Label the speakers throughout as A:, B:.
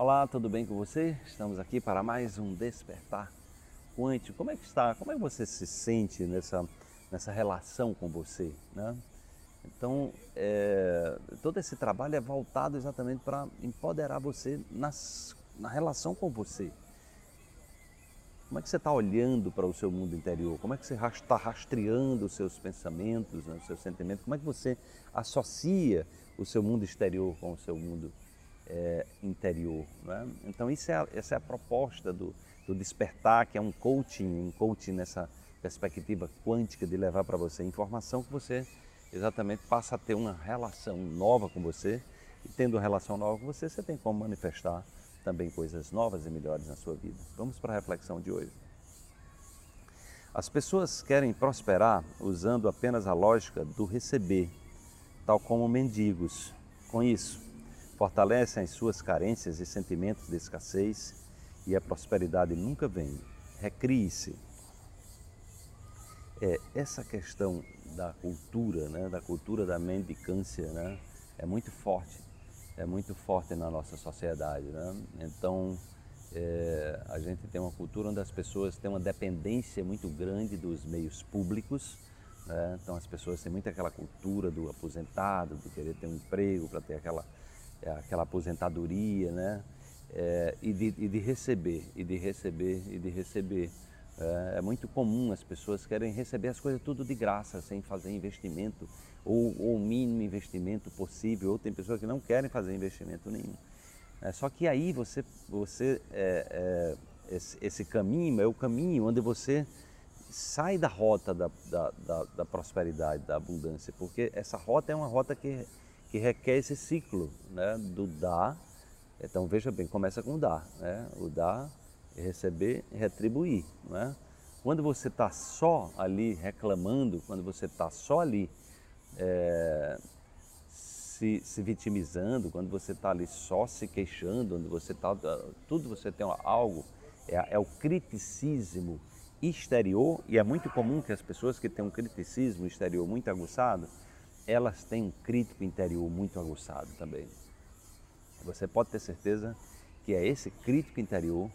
A: Olá, tudo bem com você? Estamos aqui para mais um Despertar Quântico. Como é que está? Como é que você se sente nessa, nessa relação com você? Né? Então, é, todo esse trabalho é voltado exatamente para empoderar você nas, na relação com você. Como é que você está olhando para o seu mundo interior? Como é que você está rastreando os seus pensamentos, né, os seus sentimentos? Como é que você associa o seu mundo exterior com o seu mundo é, interior? Né? Então, isso é, essa é a proposta do, do despertar, que é um coaching, um coaching nessa perspectiva quântica de levar para você informação que você exatamente passa a ter uma relação nova com você. E tendo uma relação nova com você, você tem como manifestar também coisas novas e melhores na sua vida. Vamos para a reflexão de hoje. As pessoas querem prosperar usando apenas a lógica do receber, tal como mendigos. Com isso, fortalecem as suas carências e sentimentos de escassez e a prosperidade nunca vem. Recrie-se. É, essa questão da cultura, né, da cultura da mendicância, né, é muito forte é muito forte na nossa sociedade. Né? Então, é, a gente tem uma cultura onde as pessoas têm uma dependência muito grande dos meios públicos. Né? Então, as pessoas têm muito aquela cultura do aposentado, de querer ter um emprego para ter aquela, aquela aposentadoria, né? É, e, de, e de receber, e de receber, e de receber. É, é, muito comum as pessoas querem receber as coisas tudo de graça, sem fazer investimento, ou, ou o mínimo investimento possível, ou tem pessoas que não querem fazer investimento nenhum. É, só que aí você, você é, é, esse, esse, caminho é o caminho onde você sai da rota da, da, da, da, prosperidade, da abundância, porque essa rota é uma rota que, que requer esse ciclo né, do dar. Então veja bem, começa com o dar, né? o dar receber e retribuir. Não é? Quando você está só ali reclamando, quando você está só ali é, se, se, vitimizando, quando você está ali só se queixando, quando você está. Tudo você tem algo, é, é o criticismo exterior, e é muito comum que as pessoas que têm um criticismo exterior muito aguçado, elas têm um crítico interior muito aguçado também. Você pode ter certeza que é esse crítico interior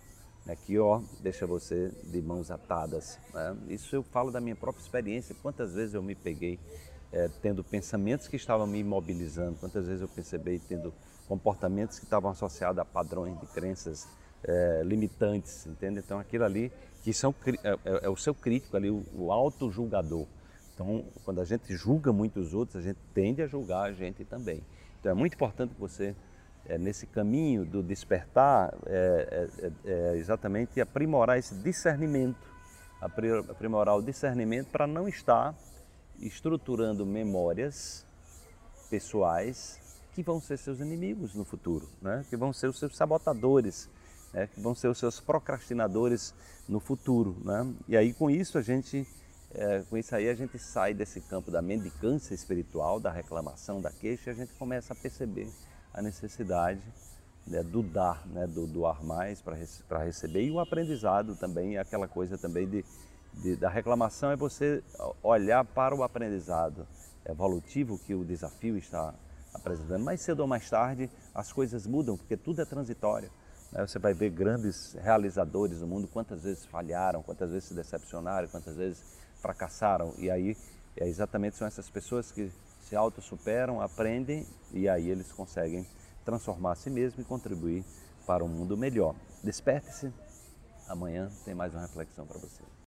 A: Aqui, ó, deixa você de mãos atadas. Né? Isso eu falo da minha própria experiência. Quantas vezes eu me peguei é, tendo pensamentos que estavam me imobilizando, quantas vezes eu percebi tendo comportamentos que estavam associados a padrões de crenças é, limitantes, entende? Então, aquilo ali que são, é, é, é o seu crítico ali, o, o auto-julgador. Então, quando a gente julga muito os outros, a gente tende a julgar a gente também. Então, é muito importante que você é, nesse caminho do despertar, é, é exatamente aprimorar esse discernimento, aprimorar o discernimento para não estar estruturando memórias pessoais que vão ser seus inimigos no futuro, né? que vão ser os seus sabotadores, né? que vão ser os seus procrastinadores no futuro. Né? E aí com isso a gente, é, com isso aí a gente sai desse campo da mendicância espiritual, da reclamação, da queixa, e a gente começa a perceber a necessidade né, do dar, né, do doar mais para receber e o aprendizado também, aquela coisa também de, de, da reclamação é você olhar para o aprendizado evolutivo que o desafio está apresentando. Mais cedo ou mais tarde as coisas mudam, porque tudo é transitório. Né? Você vai ver grandes realizadores no mundo, quantas vezes falharam, quantas vezes se decepcionaram, quantas vezes fracassaram. E aí é exatamente são essas pessoas que se autossuperam, aprendem e aí eles conseguem transformar a si mesmo e contribuir para um mundo melhor. Desperte-se, amanhã tem mais uma reflexão para você.